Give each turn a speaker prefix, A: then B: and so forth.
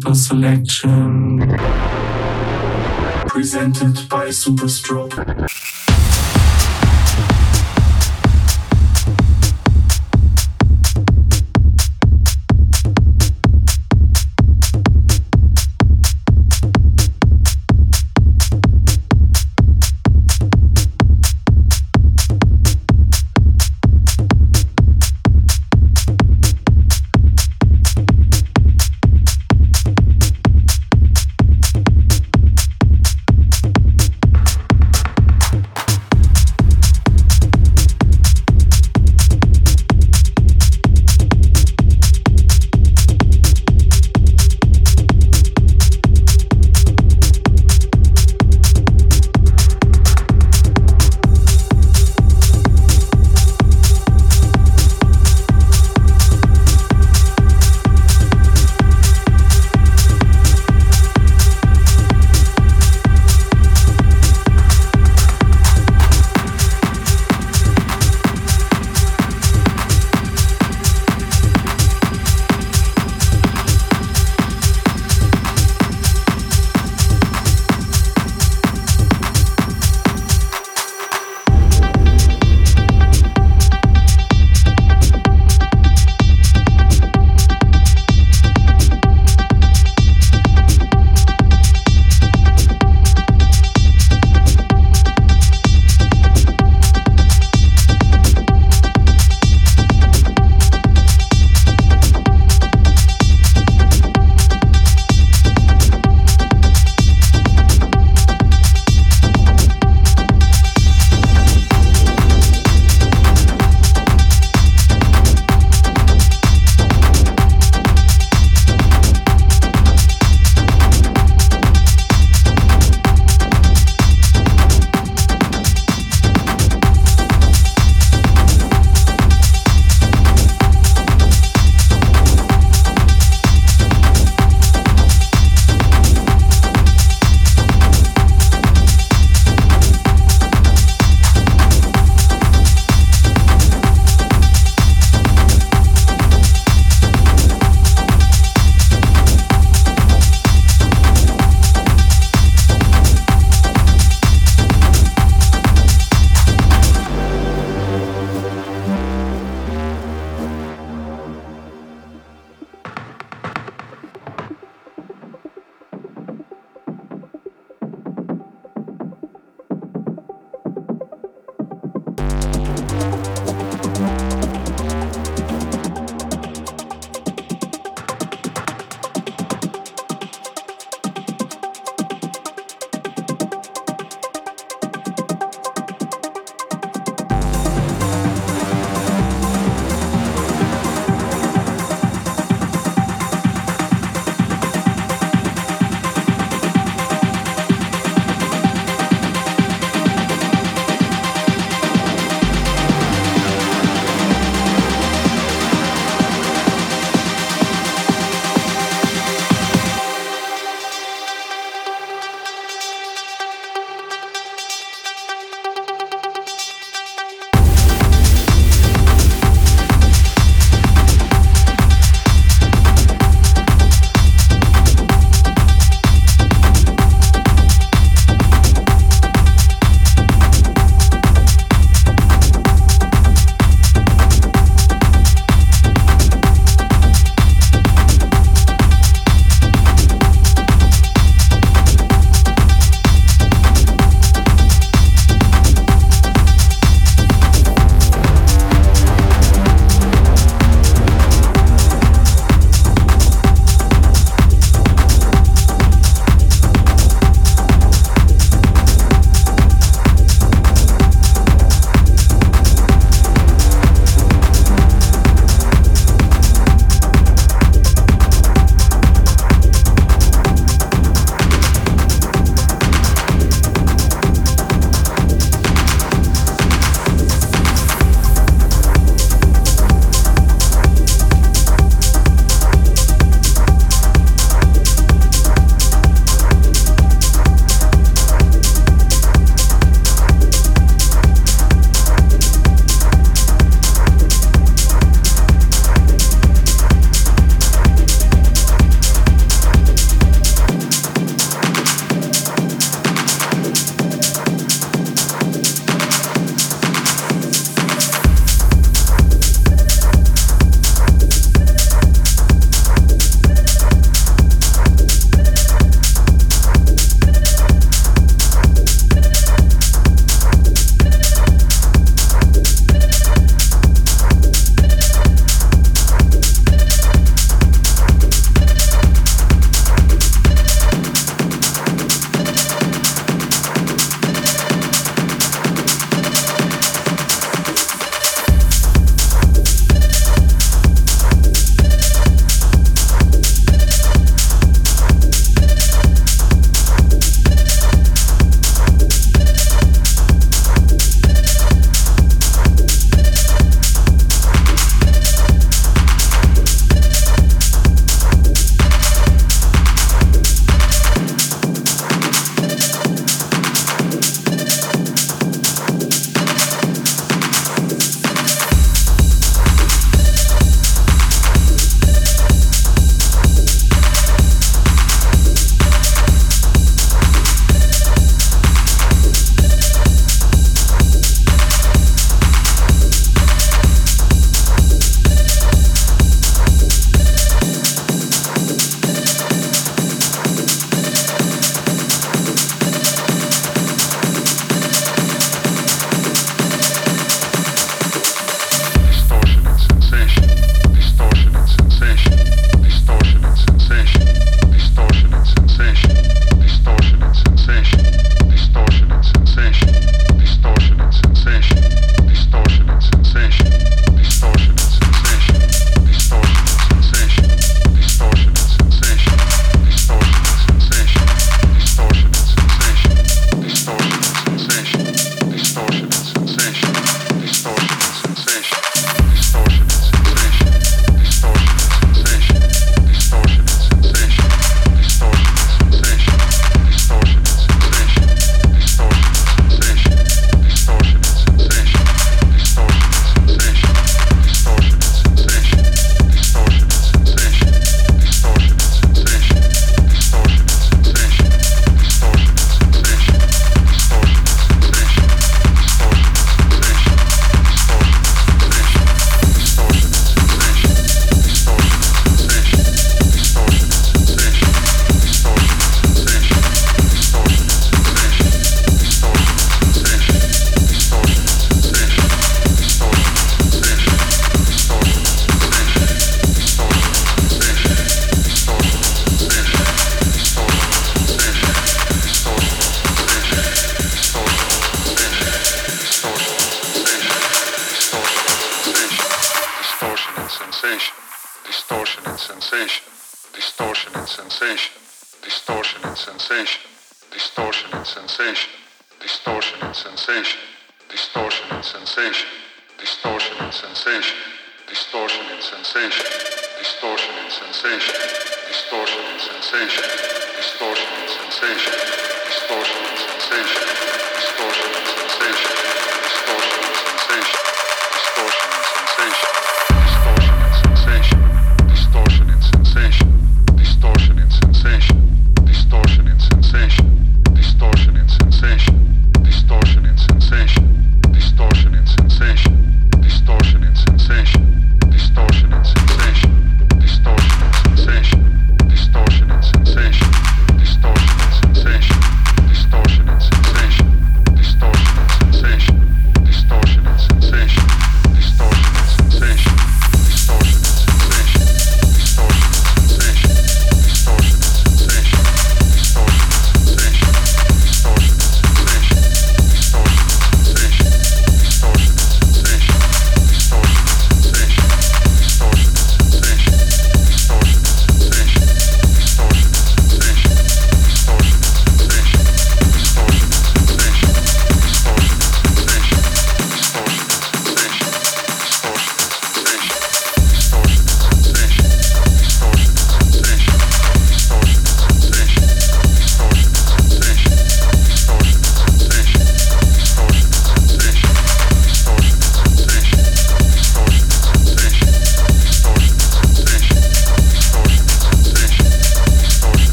A: Super Selection. Presented by Superstroke.